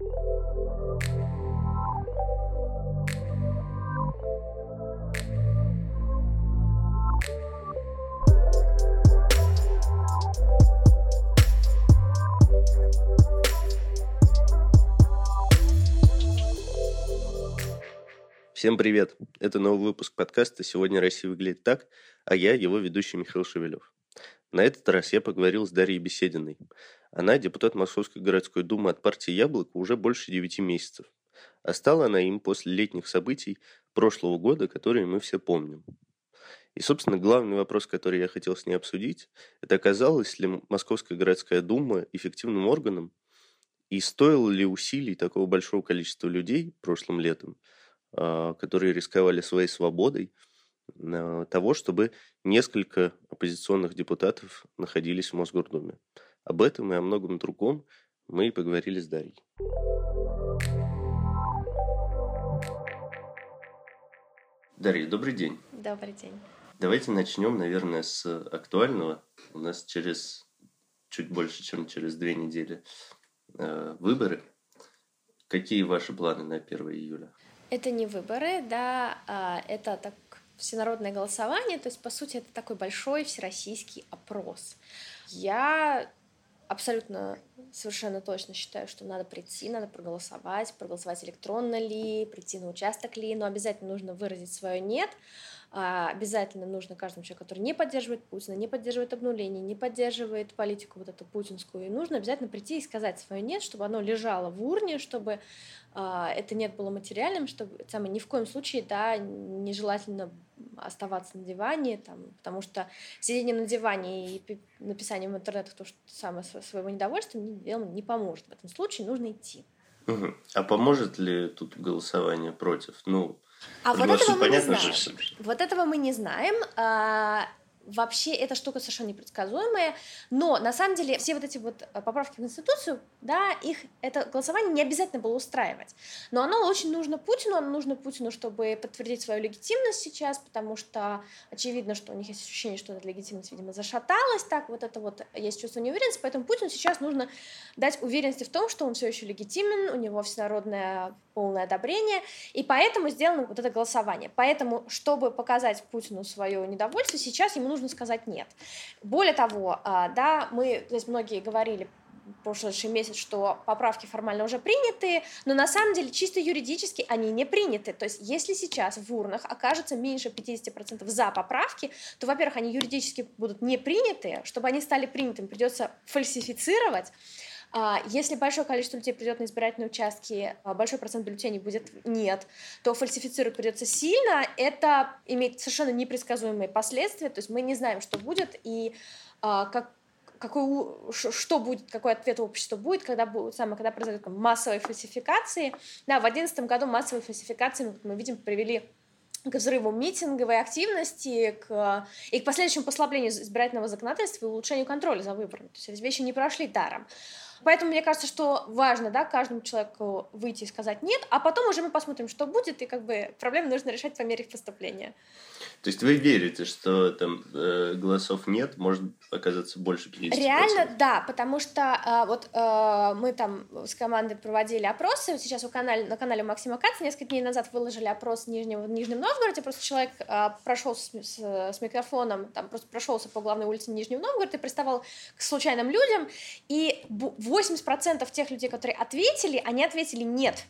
Всем привет! Это новый выпуск подкаста «Сегодня Россия выглядит так», а я его ведущий Михаил Шевелев. На этот раз я поговорил с Дарьей Бесединой. Она депутат Московской городской думы от партии «Яблоко» уже больше 9 месяцев. А стала она им после летних событий прошлого года, которые мы все помним. И, собственно, главный вопрос, который я хотел с ней обсудить, это оказалась ли Московская городская дума эффективным органом, и стоило ли усилий такого большого количества людей прошлым летом – а, которые рисковали своей свободой, а, того, чтобы несколько оппозиционных депутатов находились в Мосгордуме. Об этом и о многом другом мы и поговорили с Дарьей. Дарья, добрый день. Добрый день. Давайте начнем, наверное, с актуального. У нас через чуть больше, чем через две недели э, выборы. Какие ваши планы на 1 июля? Это не выборы, да, а это так всенародное голосование, то есть, по сути, это такой большой всероссийский опрос. Я абсолютно совершенно точно считаю, что надо прийти, надо проголосовать, проголосовать электронно ли, прийти на участок ли, но обязательно нужно выразить свое «нет», а, обязательно нужно каждому человеку, который не поддерживает Путина, не поддерживает обнуление, не поддерживает политику вот эту путинскую, и нужно обязательно прийти и сказать свое «нет», чтобы оно лежало в урне, чтобы а, это нет было материальным, чтобы самое, ни в коем случае, да, нежелательно оставаться на диване, там, потому что сидение на диване и написание в интернете то, что самое своего недовольства делом не поможет. В этом случае нужно идти. Угу. А поможет ли тут голосование против? Ну, а вот этого мы не знаем. Же. Вот этого мы не знаем. Вообще эта штука совершенно непредсказуемая, но на самом деле все вот эти вот э, поправки в Конституцию, да, их это голосование не обязательно было устраивать, но оно очень нужно Путину, оно нужно Путину, чтобы подтвердить свою легитимность сейчас, потому что очевидно, что у них есть ощущение, что эта легитимность, видимо, зашаталась, так вот это вот есть чувство неуверенности, поэтому Путину сейчас нужно дать уверенности в том, что он все еще легитимен, у него всенародное полное одобрение, и поэтому сделано вот это голосование. Поэтому, чтобы показать Путину свое недовольство, сейчас ему нужно сказать нет. Более того, а, да, мы, здесь многие говорили прошлый месяц, что поправки формально уже приняты, но на самом деле чисто юридически они не приняты. То есть если сейчас в урнах окажется меньше 50% за поправки, то, во-первых, они юридически будут не приняты, чтобы они стали принятыми, придется фальсифицировать, если большое количество людей придет на избирательные участки, а большой процент бюллетеней будет нет, то фальсифицировать придется сильно. Это имеет совершенно непредсказуемые последствия. То есть мы не знаем, что будет и а, как какой, что будет, какой ответ общества будет, когда, будет, самое, когда произойдут массовые фальсификации. Да, в 2011 году массовые фальсификации, мы видим, привели к взрыву митинговой активности к, и к последующему послаблению избирательного законодательства и улучшению контроля за выборами. То есть эти вещи не прошли даром. Поэтому мне кажется, что важно, да, каждому человеку выйти и сказать нет, а потом уже мы посмотрим, что будет, и как бы проблемы нужно решать по мере их поступления. То есть вы верите, что там э, голосов нет, может оказаться больше 50%? Реально, да, потому что э, вот э, мы там с командой проводили опросы, сейчас у канале, на канале Максима Каца несколько дней назад выложили опрос в Нижнем, в Нижнем Новгороде, просто человек э, прошел с, с, с микрофоном, там просто прошелся по главной улице Нижнего Новгорода и приставал к случайным людям, и 80% тех людей, которые ответили, они ответили нет.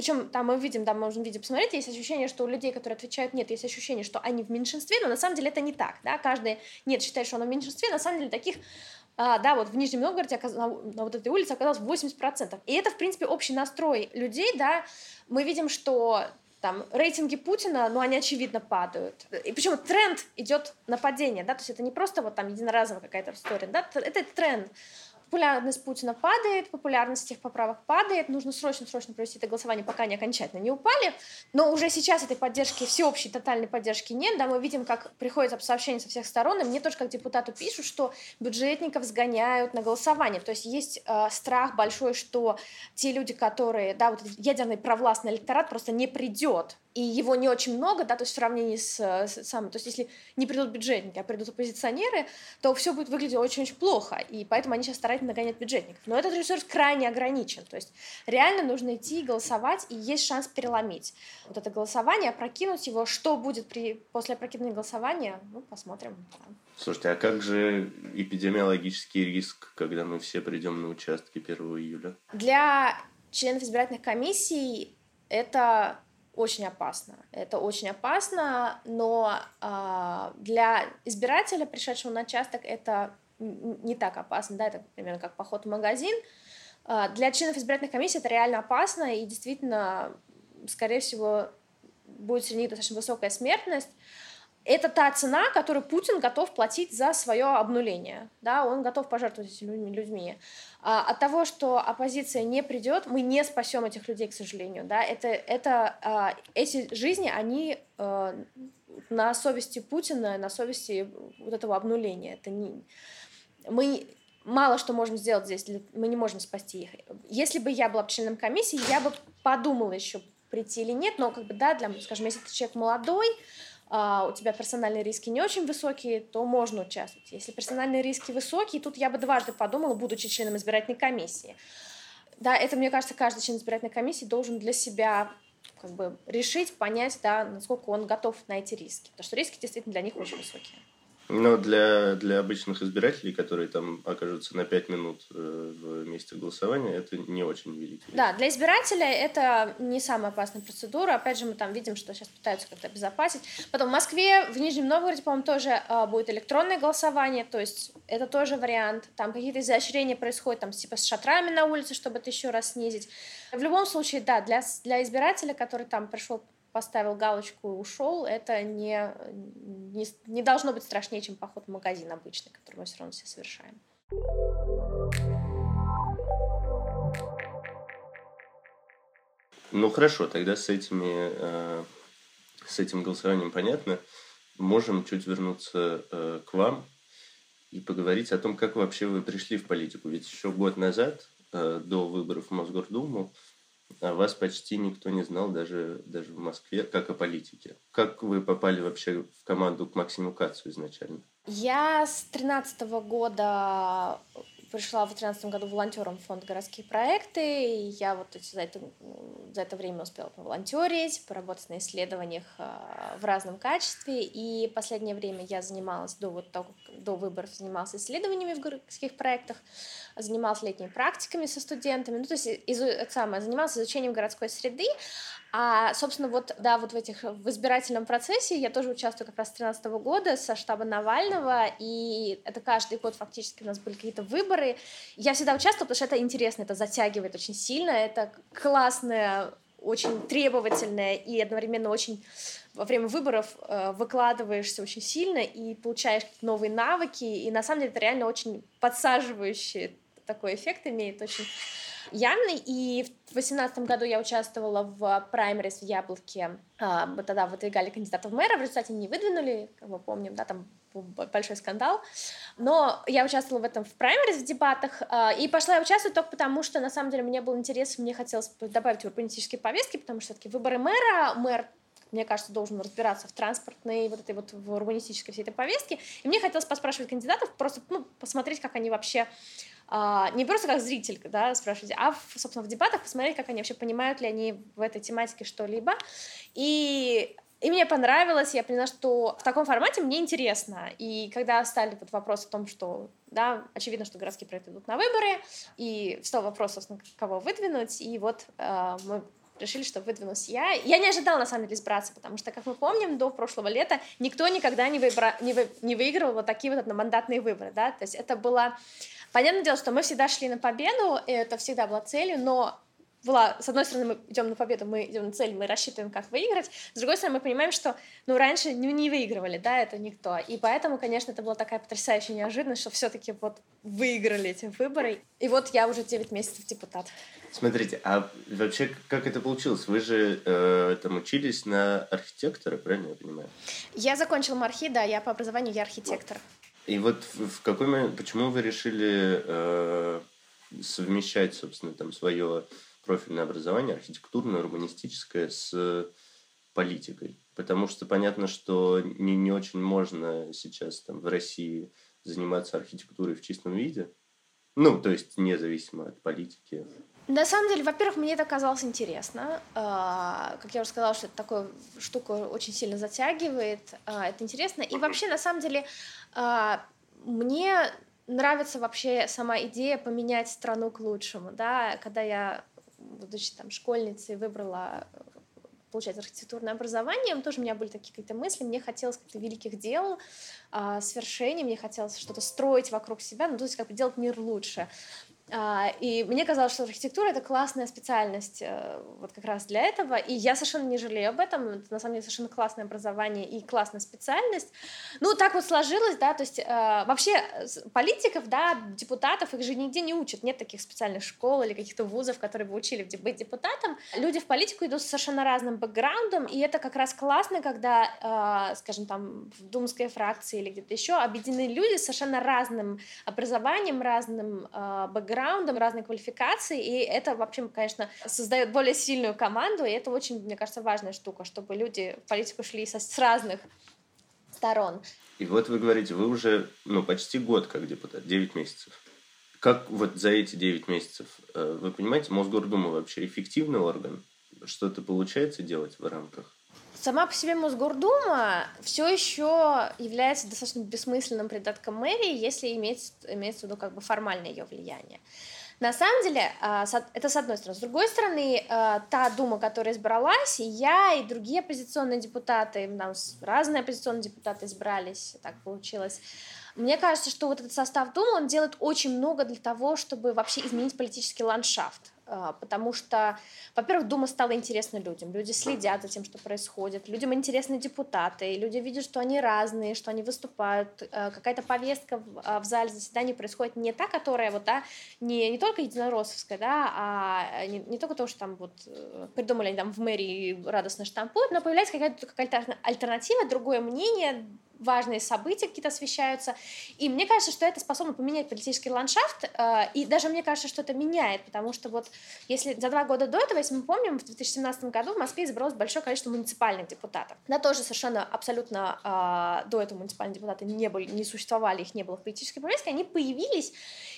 Причем там мы видим, там можно видео посмотреть, есть ощущение, что у людей, которые отвечают нет, есть ощущение, что они в меньшинстве, но на самом деле это не так, да, каждый нет считает, что он в меньшинстве, на самом деле таких а, да, вот в Нижнем Новгороде на, на вот этой улице оказалось 80%. И это, в принципе, общий настрой людей, да, мы видим, что там рейтинги Путина, ну, они очевидно падают. И причем тренд идет на падение, да, то есть это не просто вот там единоразовая какая-то история, да, это тренд популярность Путина падает, популярность этих поправок падает, нужно срочно-срочно провести это голосование, пока они окончательно не упали, но уже сейчас этой поддержки, всеобщей тотальной поддержки нет, да, мы видим, как приходят сообщения со всех сторон, и мне тоже как депутату пишут, что бюджетников сгоняют на голосование, то есть есть э, страх большой, что те люди, которые, да, вот ядерный провластный электорат просто не придет и его не очень много, да, то есть в сравнении с, с самым, то есть если не придут бюджетники, а придут оппозиционеры, то все будет выглядеть очень-очень плохо, и поэтому они сейчас стараются нагонять бюджетников. Но этот ресурс крайне ограничен, то есть реально нужно идти голосовать, и есть шанс переломить вот это голосование, опрокинуть его. Что будет при, после опрокидывания голосования, ну, посмотрим. Слушайте, а как же эпидемиологический риск, когда мы все придем на участки 1 июля? Для членов избирательных комиссий это очень опасно. Это очень опасно, но э, для избирателя, пришедшего на участок, это не так опасно, да, это примерно как поход в магазин. Э, для членов избирательных комиссий это реально опасно, и действительно, скорее всего, будет среди них достаточно высокая смертность это та цена, которую Путин готов платить за свое обнуление. Да, он готов пожертвовать этими людьми. А, от того, что оппозиция не придет, мы не спасем этих людей, к сожалению. Да? Это, это, а, эти жизни, они а, на совести Путина, на совести вот этого обнуления. Это не... Мы мало что можем сделать здесь, мы не можем спасти их. Если бы я была членом комиссии, я бы подумала еще прийти или нет, но как бы, да, для, скажем, если ты человек молодой, а, у тебя персональные риски не очень высокие, то можно участвовать. Если персональные риски высокие, тут я бы дважды подумала, будучи членом избирательной комиссии. Да, это, мне кажется, каждый член избирательной комиссии должен для себя как бы решить, понять, да, насколько он готов на эти риски. Потому что риски действительно для них очень высокие. Но для, для обычных избирателей, которые там окажутся на 5 минут э, в месте голосования, это не очень великий. Да, для избирателя это не самая опасная процедура. Опять же, мы там видим, что сейчас пытаются как-то обезопасить. Потом в Москве, в Нижнем Новгороде, по-моему, тоже э, будет электронное голосование, то есть это тоже вариант. Там какие-то изощрения происходят, там типа с шатрами на улице, чтобы это еще раз снизить. В любом случае, да, для, для избирателя, который там пришел поставил галочку и ушел, это не, не, не должно быть страшнее, чем поход в магазин обычный, который мы все равно все совершаем. Ну хорошо, тогда с этими э, с этим голосованием понятно. Можем чуть вернуться э, к вам и поговорить о том, как вообще вы пришли в политику. Ведь еще год назад, э, до выборов в Мосгордуму, а вас почти никто не знал даже, даже в Москве, как о политике. Как вы попали вообще в команду к Максиму Кацу изначально? Я с тринадцатого года пришла в 2013 году волонтером в фонд «Городские проекты», и я вот за это, за это время успела поволонтерить, поработать на исследованиях а, в разном качестве, и последнее время я занималась, до, вот того, до выборов занималась исследованиями в городских проектах, занималась летними практиками со студентами, ну, то есть изу, это самое, занималась изучением городской среды, а, собственно, вот, да, вот в этих, в избирательном процессе я тоже участвую как раз с 2013 года со штаба Навального, и это каждый год фактически у нас были какие-то выборы. Я всегда участвую, потому что это интересно, это затягивает очень сильно, это классное, очень требовательное и одновременно очень во время выборов э, выкладываешься очень сильно и получаешь новые навыки, и на самом деле это реально очень подсаживающий такой эффект имеет, очень явный. И в 2018 году я участвовала в праймерис в Яблоке. А, мы тогда выдвигали кандидатов в мэра, в результате не выдвинули, как мы помним, да, там большой скандал. Но я участвовала в этом в праймерис, в дебатах, а, и пошла я участвовать только потому, что, на самом деле, мне был интерес, мне хотелось добавить урбанистические повестки, потому что все-таки выборы мэра, мэр мне кажется, должен разбираться в транспортной, вот этой вот в урбанистической всей этой повестке. И мне хотелось поспрашивать кандидатов, просто ну, посмотреть, как они вообще а, не просто как зритель, да, спрашивать, а, в, собственно, в дебатах посмотреть, как они вообще понимают ли они в этой тематике что-либо. И и мне понравилось, я поняла, что в таком формате мне интересно. И когда стали вот вопрос о том, что, да, очевидно, что городские проекты идут на выборы, и встал вопрос, собственно, кого выдвинуть, и вот э, мы решили, что выдвинусь я. Я не ожидала, на самом деле, избраться, потому что, как мы помним, до прошлого лета никто никогда не, выбра... не, вы... не выигрывал вот такие вот одномандатные выборы, да, то есть это было Понятное дело, что мы всегда шли на победу, и это всегда была целью, но была, с одной стороны, мы идем на победу, мы идем на цель, мы рассчитываем, как выиграть. С другой стороны, мы понимаем, что, ну, раньше не, не выигрывали, да, это никто. И поэтому, конечно, это была такая потрясающая неожиданность, что все-таки вот выиграли эти выборы. И вот я уже 9 месяцев депутат. Смотрите, а вообще как это получилось? Вы же э, там учились на архитектора, правильно я понимаю? Я закончила мархи, да, я по образованию я архитектор. И вот в какой момент, почему вы решили э, совмещать, собственно, там свое профильное образование, архитектурное, урбанистическое, с политикой? Потому что понятно, что не, не очень можно сейчас там в России заниматься архитектурой в чистом виде. Ну, то есть независимо от политики. На самом деле, во-первых, мне это казалось интересно. А, как я уже сказала, что это такая штука очень сильно затягивает. А, это интересно. И вообще, на самом деле, а, мне нравится вообще сама идея поменять страну к лучшему, да, когда я, будучи там школьницей, выбрала получать архитектурное образование, тоже у меня были такие какие-то мысли, мне хотелось каких-то великих дел, э, свершений, мне хотелось что-то строить вокруг себя, ну, то есть как бы делать мир лучше. А, и мне казалось, что архитектура — это классная специальность э, вот как раз для этого, и я совершенно не жалею об этом, это на самом деле совершенно классное образование и классная специальность. Ну, так вот сложилось, да, то есть э, вообще политиков, да, депутатов, их же нигде не учат, нет таких специальных школ или каких-то вузов, которые бы учили быть депутатом. Люди в политику идут с совершенно разным бэкграундом, и это как раз классно, когда, э, скажем, там, в думской фракции или где-то еще объединены люди с совершенно разным образованием, разным бэкграундом, бэкграундом, разной квалификацией, и это вообще, конечно, создает более сильную команду, и это очень, мне кажется, важная штука, чтобы люди в политику шли со, с разных сторон. И вот вы говорите, вы уже ну, почти год как депутат, 9 месяцев. Как вот за эти 9 месяцев, э, вы понимаете, Мосгордума вообще эффективный орган? Что-то получается делать в рамках? Сама по себе Мосгордума все еще является достаточно бессмысленным придатком мэрии, если иметь, имеется в виду как бы формальное ее влияние. На самом деле, а, это с одной стороны. С другой стороны, а, та дума, которая избралась, и я, и другие оппозиционные депутаты, нам разные оппозиционные депутаты избрались, так получилось, мне кажется, что вот этот состав Думы, он делает очень много для того, чтобы вообще изменить политический ландшафт. А, потому что, во-первых, Дума стала интересна людям. Люди следят за тем, что происходит. Людям интересны депутаты. Люди видят, что они разные, что они выступают. А, какая-то повестка в, а, в зале заседаний происходит не та, которая вот, да, не, не только единороссовская, да, а не, не только то, что там вот э, придумали они там в мэрии радостно штампуют, но появляется какая-то какая альтернатива, другое мнение, важные события какие-то освещаются. И мне кажется, что это способно поменять политический ландшафт. Э, и даже мне кажется, что это меняет, потому что вот если за два года до этого, если мы помним, в 2017 году в Москве избралось большое количество муниципальных депутатов. Да, тоже совершенно абсолютно э, до этого муниципальные депутаты не были, не существовали, их не было в политической повестке, они появились.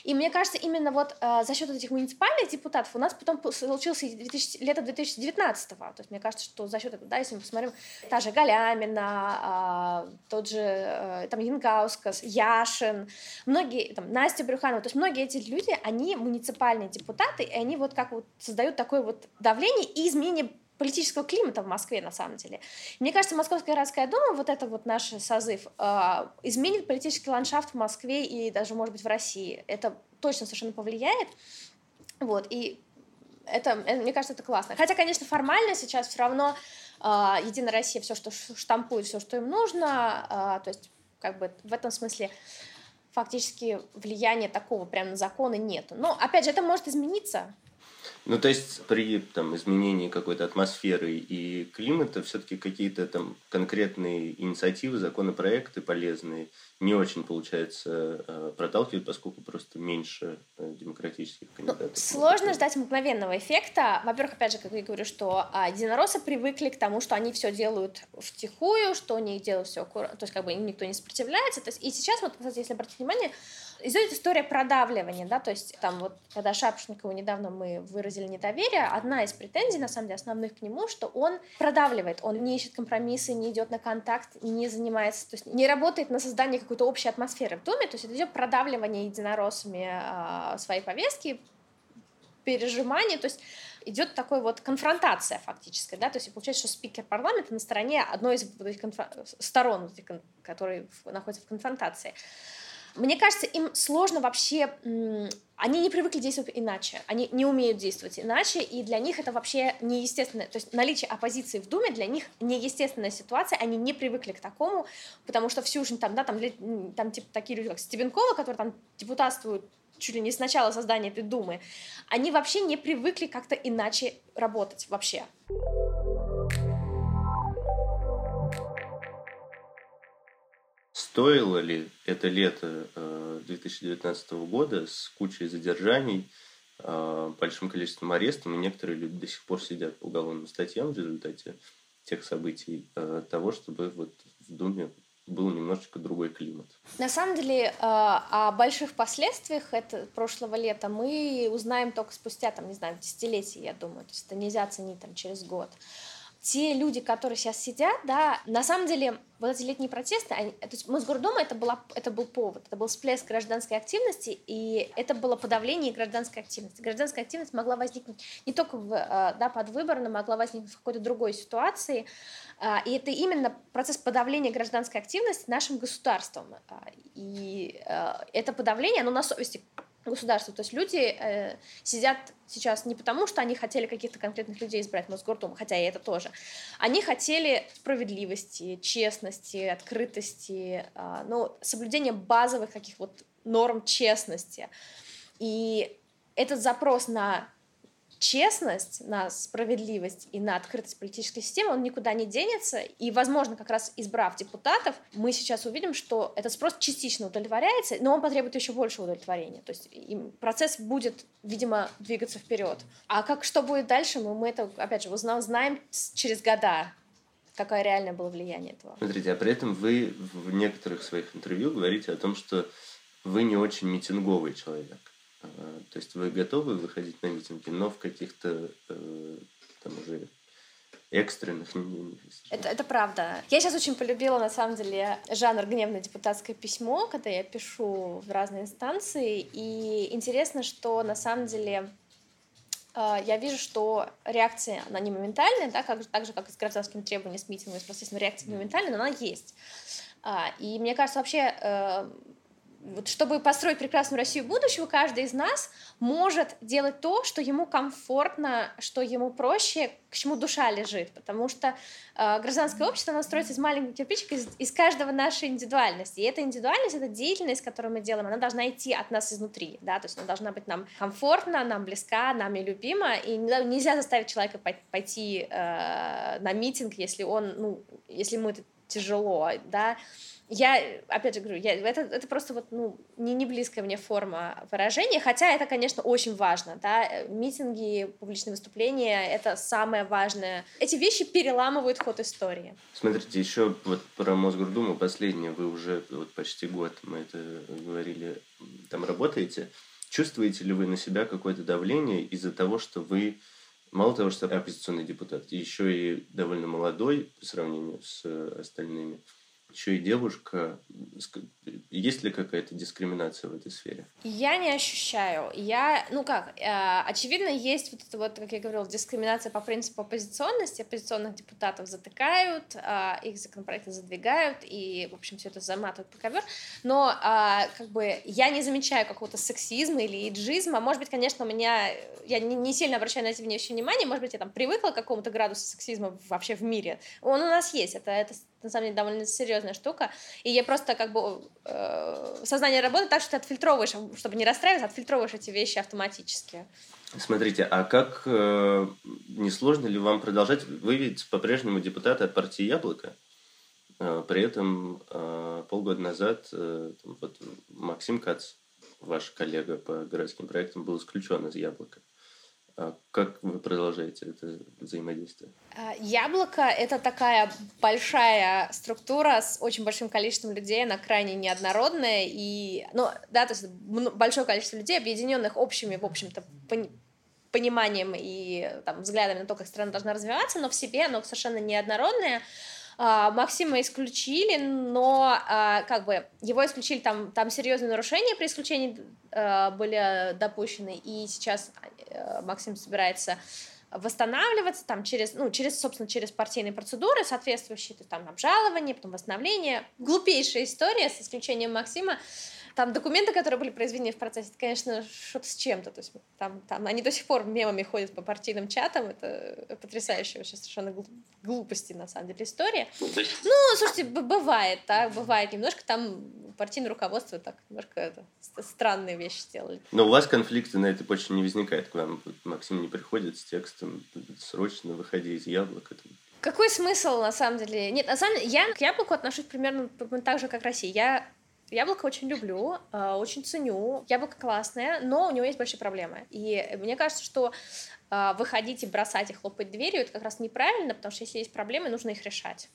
И мне кажется, именно вот э, за счет этих муниципальных депутатов у нас потом случился 2000, лето 2019 -го. То есть мне кажется, что за счет этого, да, если мы посмотрим, та же Галямина, э, тот же э, там Янгаускас, Яшин, многие, там, Настя Брюханова, то есть многие эти люди, они муниципальные депутаты, и они вот как вот создают такое вот давление и изменение политического климата в Москве, на самом деле. Мне кажется, Московская городская дума, вот это вот наш созыв, э, изменит политический ландшафт в Москве и даже, может быть, в России. Это точно совершенно повлияет. Вот, и это, это, мне кажется, это классно. Хотя, конечно, формально сейчас все равно э, Единая Россия все, что штампует, все, что им нужно, э, то есть, как бы в этом смысле фактически влияния такого прям на законы нет. Но, опять же, это может измениться. Ну, то есть при там, изменении какой-то атмосферы и климата все-таки какие-то там конкретные инициативы, законопроекты полезные не очень получается э, проталкивать, поскольку просто меньше э, демократических ну, кандидатов. Ну, сложно ждать мгновенного эффекта. Во-первых, опять же, как я говорю, что единороссы привыкли к тому, что они все делают втихую, что они делают все аккуратно, то есть как бы им никто не сопротивляется. То есть, и сейчас, вот, кстати, если обратить внимание, идет история продавливания, да, то есть там вот, когда Шапшникову недавно мы выразили недоверие, одна из претензий, на самом деле, основных к нему, что он продавливает, он не ищет компромиссы, не идет на контакт, не занимается, то есть не работает на создание какой-то общей атмосферы в Думе, то есть это идет продавливание единороссами э, своей повестки, пережимание, то есть идет такой вот конфронтация фактическая, да, то есть получается, что спикер парламента на стороне одной из вот этих конф... сторон, которые находятся в конфронтации. Мне кажется, им сложно вообще... Они не привыкли действовать иначе, они не умеют действовать иначе, и для них это вообще неестественно. То есть наличие оппозиции в Думе для них неестественная ситуация, они не привыкли к такому, потому что всю жизнь там, да, там, там типа такие люди, как Стебенкова, которые там депутатствуют чуть ли не с начала создания этой Думы, они вообще не привыкли как-то иначе работать вообще. Стоило ли это лето 2019 э, года с кучей задержаний, э, большим количеством арестов, и некоторые люди до сих пор сидят по уголовным статьям в результате тех событий, э, того, чтобы вот в Думе был немножечко другой климат. На самом деле о больших последствиях это прошлого лета мы узнаем только спустя, там, не знаю, десятилетия, я думаю. То есть это нельзя оценить там через год те люди, которые сейчас сидят, да, на самом деле вот эти летние протесты, они, то есть Мосгордума это, была, это был повод, это был всплеск гражданской активности, и это было подавление гражданской активности. Гражданская активность могла возникнуть не только в, э, да, под выбор, но могла возникнуть в какой-то другой ситуации, а, и это именно процесс подавления гражданской активности нашим государством. А, и э, это подавление, оно на совести государства. То есть люди э, сидят сейчас не потому, что они хотели каких-то конкретных людей избрать в Мосгордуму, хотя и это тоже. Они хотели справедливости, честности, открытости, э, ну, соблюдения базовых каких вот норм честности. И этот запрос на честность, на справедливость и на открытость политической системы, он никуда не денется. И, возможно, как раз избрав депутатов, мы сейчас увидим, что этот спрос частично удовлетворяется, но он потребует еще больше удовлетворения. То есть процесс будет, видимо, двигаться вперед. А как что будет дальше, мы, мы это, опять же, узнаем, знаем через года, какое реальное было влияние этого. Смотрите, а при этом вы в некоторых своих интервью говорите о том, что вы не очень митинговый человек. А, то есть вы готовы выходить на митинги, но в каких-то э, там уже экстренных это, это правда. Я сейчас очень полюбила, на самом деле, жанр гневное депутатское письмо, когда я пишу в разные инстанции. И интересно, что на самом деле э, я вижу, что реакция, она не моментальная, да, как, так же, как и с гражданскими требованиями, с митингами, с процессом реакция моментальная, но она есть. А, и мне кажется, вообще э, вот чтобы построить прекрасную Россию будущего, каждый из нас может делать то, что ему комфортно, что ему проще, к чему душа лежит. Потому что э, гражданское общество, оно строится из маленьких кирпичиков, из, из каждого нашей индивидуальности. И эта индивидуальность, эта деятельность, которую мы делаем, она должна идти от нас изнутри. Да? То есть она должна быть нам комфортна, нам близка, нами любима. И нельзя заставить человека пойти э, на митинг, если он, ну, если ему это тяжело. Да? Я, опять же говорю, я, это, это просто вот, ну, не, не близкая мне форма выражения, хотя это, конечно, очень важно, да, митинги, публичные выступления — это самое важное. Эти вещи переламывают ход истории. Смотрите, еще вот про Мосгордуму последнее, вы уже вот почти год, мы это говорили, там работаете. Чувствуете ли вы на себя какое-то давление из-за того, что вы мало того, что оппозиционный депутат, еще и довольно молодой по сравнению с остальными, еще и девушка. Есть ли какая-то дискриминация в этой сфере? Я не ощущаю. Я, ну как, э, очевидно, есть вот это вот, как я говорила, дискриминация по принципу оппозиционности. Оппозиционных депутатов затыкают, э, их законопроекты задвигают, и, в общем, все это заматывают по ковер. Но, э, как бы, я не замечаю какого-то сексизма или иджизма. Может быть, конечно, у меня, я не, не сильно обращаю на эти вещи внимание, может быть, я там привыкла к какому-то градусу сексизма вообще в мире. Он у нас есть, это, это на самом деле довольно серьезная штука. И я просто как бы э, сознание работает так, что ты отфильтровываешь, чтобы не расстраиваться, отфильтровываешь эти вещи автоматически. Смотрите, а как э, не ли вам продолжать? Вы ведь по-прежнему депутаты от партии Яблоко. Э, при этом э, полгода назад э, вот Максим Кац, ваш коллега по городским проектам, был исключен из Яблока. А как вы продолжаете это взаимодействие? А, яблоко — это такая большая структура с очень большим количеством людей, она крайне неоднородная, и, ну, да, то есть большое количество людей, объединенных общими, в общем-то, пониманием и там, взглядами на то, как страна должна развиваться, но в себе оно совершенно неоднородное, Максима исключили, но а, как бы его исключили, там, там серьезные нарушения при исключении а, были допущены, и сейчас Максим собирается восстанавливаться там через, ну, через, собственно, через партийные процедуры соответствующие, то есть там обжалование, потом восстановление. Глупейшая история, с исключением Максима. Там документы, которые были произведены в процессе, это, конечно, что-то с чем-то. То есть там, там они до сих пор мемами ходят по партийным чатам. Это потрясающая вообще совершенно глупости, на самом деле, история. Ну, ну слушайте, бывает, так, бывает. Немножко там партийное руководство так немножко это, странные вещи сделали. Но у вас конфликты на этой почве не возникает к вам? Максим не приходит с текстом «Срочно выходи из яблока». Какой смысл, на самом деле? Нет, на самом деле, я к яблоку отношусь примерно так же, как Россия. Я Яблоко очень люблю, э, очень ценю. Яблоко классное, но у него есть большие проблемы. И мне кажется, что э, выходить и бросать и хлопать дверью, это как раз неправильно, потому что если есть проблемы, нужно их решать.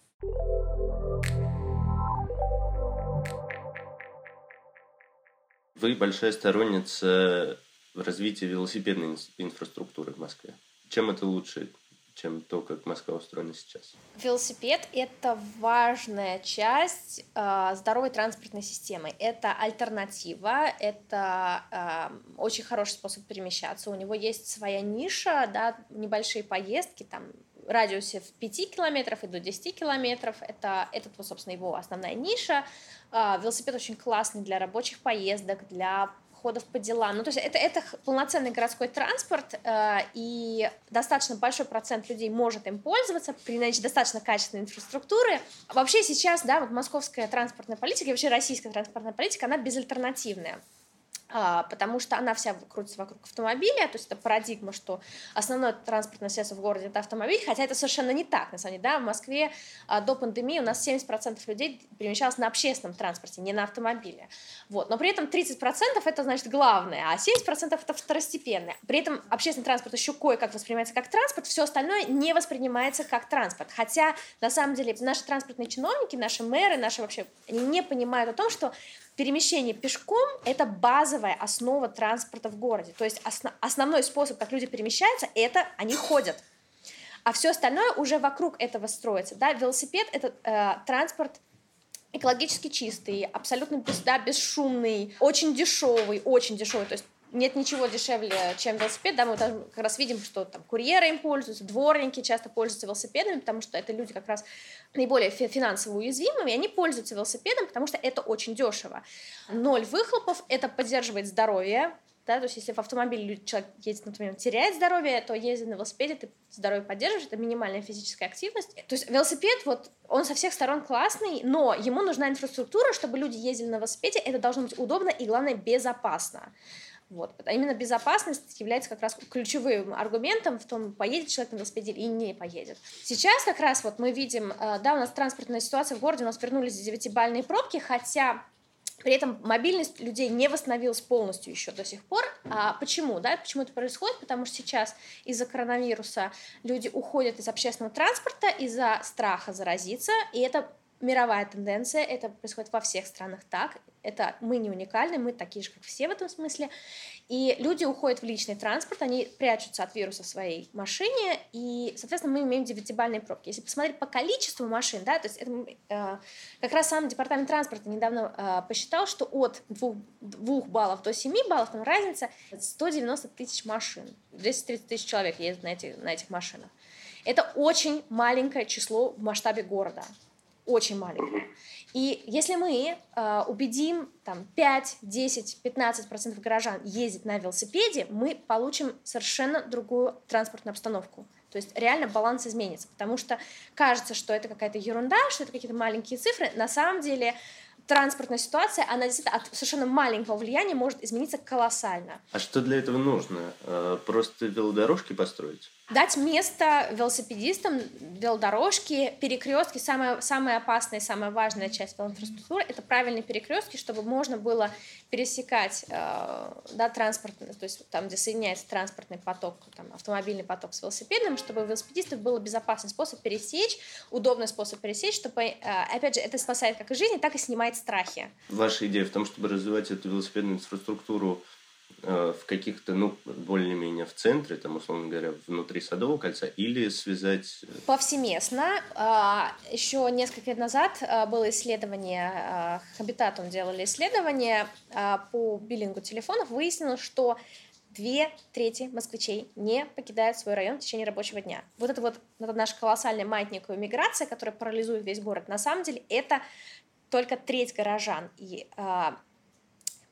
Вы большая сторонница развития велосипедной инфраструктуры в Москве. Чем это лучше, чем то, как Москва устроена сейчас? Велосипед — это важная часть э, здоровой транспортной системы. Это альтернатива, это э, очень хороший способ перемещаться. У него есть своя ниша, да, небольшие поездки, там, радиусе в 5 километров и до 10 километров. Это, это, собственно, его основная ниша. А, велосипед очень классный для рабочих поездок, для ходов по делам. Ну, то есть это, это полноценный городской транспорт, э, и достаточно большой процент людей может им пользоваться при наличии достаточно качественной инфраструктуры. Вообще сейчас, да, вот московская транспортная политика и вообще российская транспортная политика, она безальтернативная. А, потому что она вся крутится вокруг автомобиля, то есть это парадигма, что основное транспортное средство в городе — это автомобиль, хотя это совершенно не так, на самом деле, да, в Москве а, до пандемии у нас 70% людей перемещалось на общественном транспорте, не на автомобиле, вот, но при этом 30% это, значит, главное, а 70% это второстепенное, при этом общественный транспорт еще кое-как воспринимается как транспорт, все остальное не воспринимается как транспорт, хотя, на самом деле, наши транспортные чиновники, наши мэры, наши вообще, они не понимают о том, что перемещение пешком — это базовая основа транспорта в городе. То есть осно- основной способ, как люди перемещаются, это они ходят. А все остальное уже вокруг этого строится. Да? Велосипед — это э, транспорт экологически чистый, абсолютно да, бесшумный, очень дешевый, очень дешевый. То есть нет ничего дешевле, чем велосипед, да, мы там как раз видим, что там курьеры им пользуются, дворники часто пользуются велосипедами, потому что это люди как раз наиболее финансово уязвимыми, и они пользуются велосипедом, потому что это очень дешево. Ноль выхлопов, это поддерживает здоровье, да, то есть если в автомобиле человек едет, например, теряет здоровье, то ездя на велосипеде ты здоровье поддерживаешь, это минимальная физическая активность. То есть велосипед, вот, он со всех сторон классный, но ему нужна инфраструктура, чтобы люди ездили на велосипеде, это должно быть удобно и, главное, безопасно. Вот. А именно безопасность является как раз ключевым аргументом в том, поедет человек на велосипеде или не поедет. Сейчас как раз вот мы видим, э, да, у нас транспортная ситуация в городе, у нас вернулись девятибальные пробки, хотя при этом мобильность людей не восстановилась полностью еще до сих пор. А почему? Да? Почему это происходит? Потому что сейчас из-за коронавируса люди уходят из общественного транспорта из-за страха заразиться, и это мировая тенденция, это происходит во всех странах так, это мы не уникальны, мы такие же, как все в этом смысле, и люди уходят в личный транспорт, они прячутся от вируса в своей машине, и, соответственно, мы имеем девятибальные пробки. Если посмотреть по количеству машин, да, то есть это, э, как раз сам департамент транспорта недавно э, посчитал, что от 2, 2 баллов до 7 баллов там разница 190 тысяч машин, 230 тысяч человек ездят на, эти, на этих машинах. Это очень маленькое число в масштабе города очень маленькая. И если мы э, убедим там, 5, 10, 15 процентов горожан ездить на велосипеде, мы получим совершенно другую транспортную обстановку. То есть реально баланс изменится, потому что кажется, что это какая-то ерунда, что это какие-то маленькие цифры. На самом деле транспортная ситуация, она действительно от совершенно маленького влияния может измениться колоссально. А что для этого нужно? Э, просто велодорожки построить? Дать место велосипедистам, велодорожки, перекрестки. Самая, самая опасная и самая важная часть велоинфраструктуры – это правильные перекрестки, чтобы можно было пересекать э, да, транспортный, то есть там, где соединяется транспортный поток, там, автомобильный поток с велосипедом, чтобы велосипедистов был безопасный способ пересечь, удобный способ пересечь, чтобы, э, опять же, это спасает как и жизнь, так и снимает страхи. Ваша идея в том, чтобы развивать эту велосипедную инфраструктуру в каких-то, ну, более-менее в центре, там, условно говоря, внутри Садового кольца, или связать... Э, Повсеместно. А, Еще несколько лет назад а, было исследование, Хабитатум делали исследование а, по биллингу телефонов, выяснилось, что две трети москвичей не покидают свой район в течение рабочего дня. Вот это вот это наша колоссальная маятниковая миграция, которая парализует весь город. На самом деле это только треть горожан. И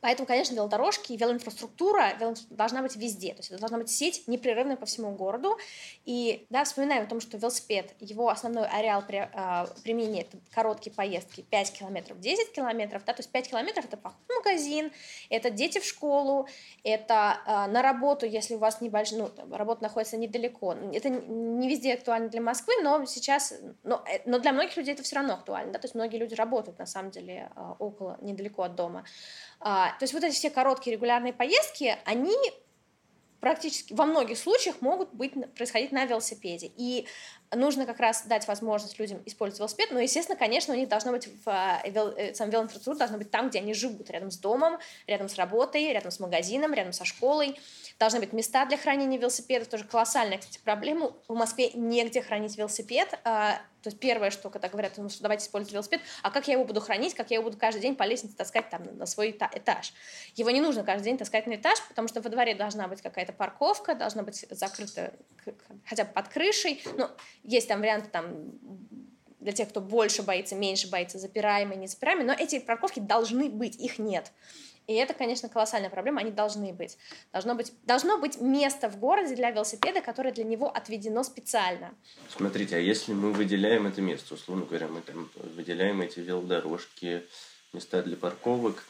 Поэтому, конечно, велодорожки и велоинфраструктура должна быть везде. То есть это должна быть сеть непрерывная по всему городу. И да, вспоминаем о том, что велосипед, его основной ареал при, э, применения это короткие поездки 5 километров, 10 километров. Да, то есть 5 километров это поход в магазин, это дети в школу, это э, на работу, если у вас небольшой, ну, работа находится недалеко. Это не везде актуально для Москвы, но сейчас, но, э, но для многих людей это все равно актуально. Да? То есть многие люди работают на самом деле э, около, недалеко от дома. То есть вот эти все короткие регулярные поездки, они практически во многих случаях могут быть, происходить на велосипеде. И нужно как раз дать возможность людям использовать велосипед, но, естественно, конечно, у них должно быть в, вел, э, сам велоинфраструктура должна быть там, где они живут, рядом с домом, рядом с работой, рядом с магазином, рядом со школой. Должны быть места для хранения велосипедов, тоже колоссальная, кстати, проблема. В Москве негде хранить велосипед, а, то есть первое, что когда говорят, ну, что давайте использовать велосипед, а как я его буду хранить, как я его буду каждый день по лестнице таскать там на свой этаж. Его не нужно каждый день таскать на этаж, потому что во дворе должна быть какая-то парковка, должна быть закрыта хотя бы под крышей. Ну, есть там варианты там для тех, кто больше боится, меньше боится, запираемые, не запираемые, но эти парковки должны быть, их нет. И это, конечно, колоссальная проблема, они должны быть. Должно быть, должно быть место в городе для велосипеда, которое для него отведено специально. Смотрите, а если мы выделяем это место, условно говоря, мы там выделяем эти велодорожки, места для парковок,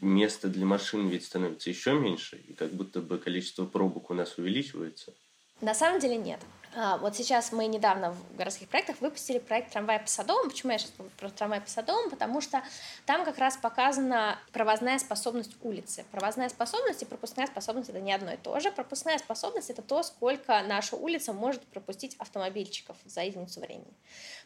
места для машин ведь становится еще меньше, и как будто бы количество пробок у нас увеличивается. На самом деле нет. А, вот сейчас мы недавно в городских проектах выпустили проект «Трамвай по Садовым». Почему я сейчас про «Трамвай по Садовым»? Потому что там как раз показана провозная способность улицы. Провозная способность и пропускная способность — это не одно и то же. Пропускная способность — это то, сколько наша улица может пропустить автомобильчиков за единицу времени.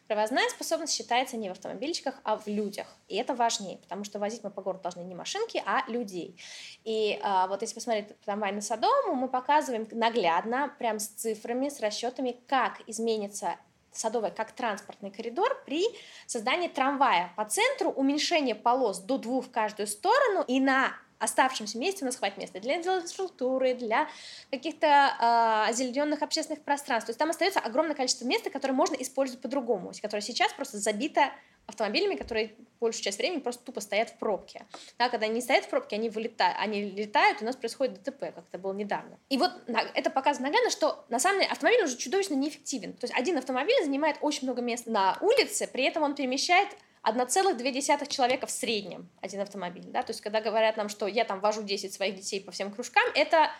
Провозная способность считается не в автомобильчиках, а в людях. И это важнее, потому что возить мы по городу должны не машинки, а людей. И а, вот если посмотреть трамвай на Садовому, мы показываем наглядно, прям с цифрами, с расчетами, как изменится Садовая как транспортный коридор при создании трамвая. По центру, уменьшение полос до двух в каждую сторону и на оставшемся месте у нас хватит места для инфраструктуры, для каких-то э, озелененных общественных пространств. То есть там остается огромное количество места, которое можно использовать по-другому, которое сейчас просто забито автомобилями, которые большую часть времени просто тупо стоят в пробке. Да, когда они не стоят в пробке, они вылетают, они летают, у нас происходит ДТП, как это было недавно. И вот это показывает наглядно, что на самом деле автомобиль уже чудовищно неэффективен. То есть один автомобиль занимает очень много места на улице, при этом он перемещает 1,2 человека в среднем один автомобиль. Да? То есть, когда говорят нам, что я там вожу 10 своих детей по всем кружкам, это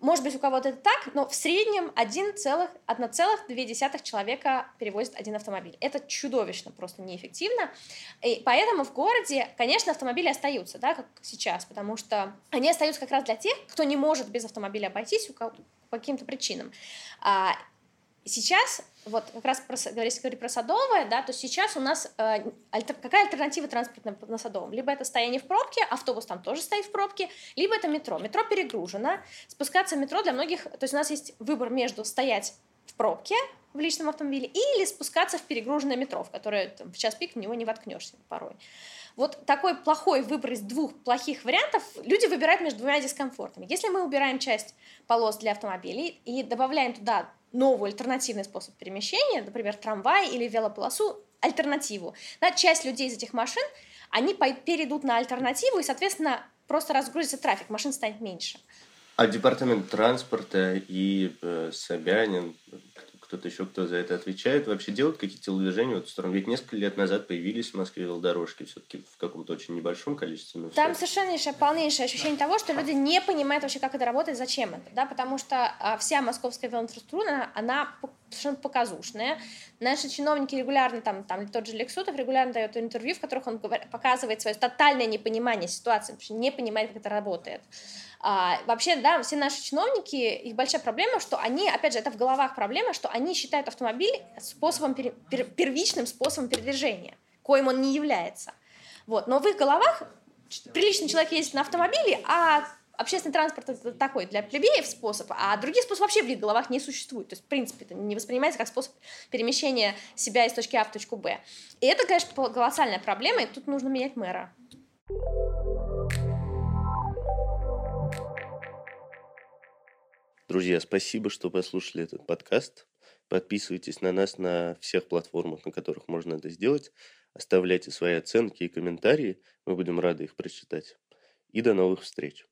может быть, у кого-то это так, но в среднем 1,2 человека перевозит один автомобиль. Это чудовищно, просто неэффективно. И поэтому в городе, конечно, автомобили остаются, да, как сейчас, потому что они остаются как раз для тех, кто не может без автомобиля обойтись по каким-то причинам. Сейчас, вот как раз про, если говорить про Садовое, да, то сейчас у нас э, альтер, какая альтернатива транспортная на Садовом? Либо это стояние в пробке, автобус там тоже стоит в пробке, либо это метро. Метро перегружено. Спускаться в метро для многих, то есть у нас есть выбор между стоять в пробке в личном автомобиле или спускаться в перегруженное метро, в которое там, в час пик в него не воткнешься порой. Вот такой плохой выбор из двух плохих вариантов люди выбирают между двумя дискомфортами. Если мы убираем часть полос для автомобилей и добавляем туда новый альтернативный способ перемещения, например, трамвай или велополосу, альтернативу. Да, часть людей из этих машин, они перейдут на альтернативу, и, соответственно, просто разгрузится трафик, машин станет меньше. А департамент транспорта и э, Собянин, кто-то еще, кто за это отвечает, вообще делают какие-то телодвижения в эту сторону? Ведь несколько лет назад появились в Москве велодорожки все-таки в каком-то очень небольшом количестве. Но Там совершеннейшее, полнейшее ощущение того, что люди не понимают вообще, как это работает, зачем это, да, потому что а, вся московская велоинфраструктура, она совершенно показушная. Наши чиновники регулярно, там, там тот же Лексутов регулярно дает интервью, в которых он показывает свое тотальное непонимание ситуации, вообще не понимает, как это работает. А, вообще, да, все наши чиновники, их большая проблема, что они, опять же, это в головах проблема, что они считают автомобиль способом, пер, пер, первичным способом передвижения, коим он не является. Вот. Но в их головах приличный человек ездит на автомобиле, а общественный транспорт это такой для плебеев способ, а других способов вообще в их головах не существует. То есть, в принципе, это не воспринимается как способ перемещения себя из точки А в точку Б. И это, конечно, колоссальная проблема, и тут нужно менять мэра. Друзья, спасибо, что послушали этот подкаст. Подписывайтесь на нас на всех платформах, на которых можно это сделать. Оставляйте свои оценки и комментарии. Мы будем рады их прочитать. И до новых встреч.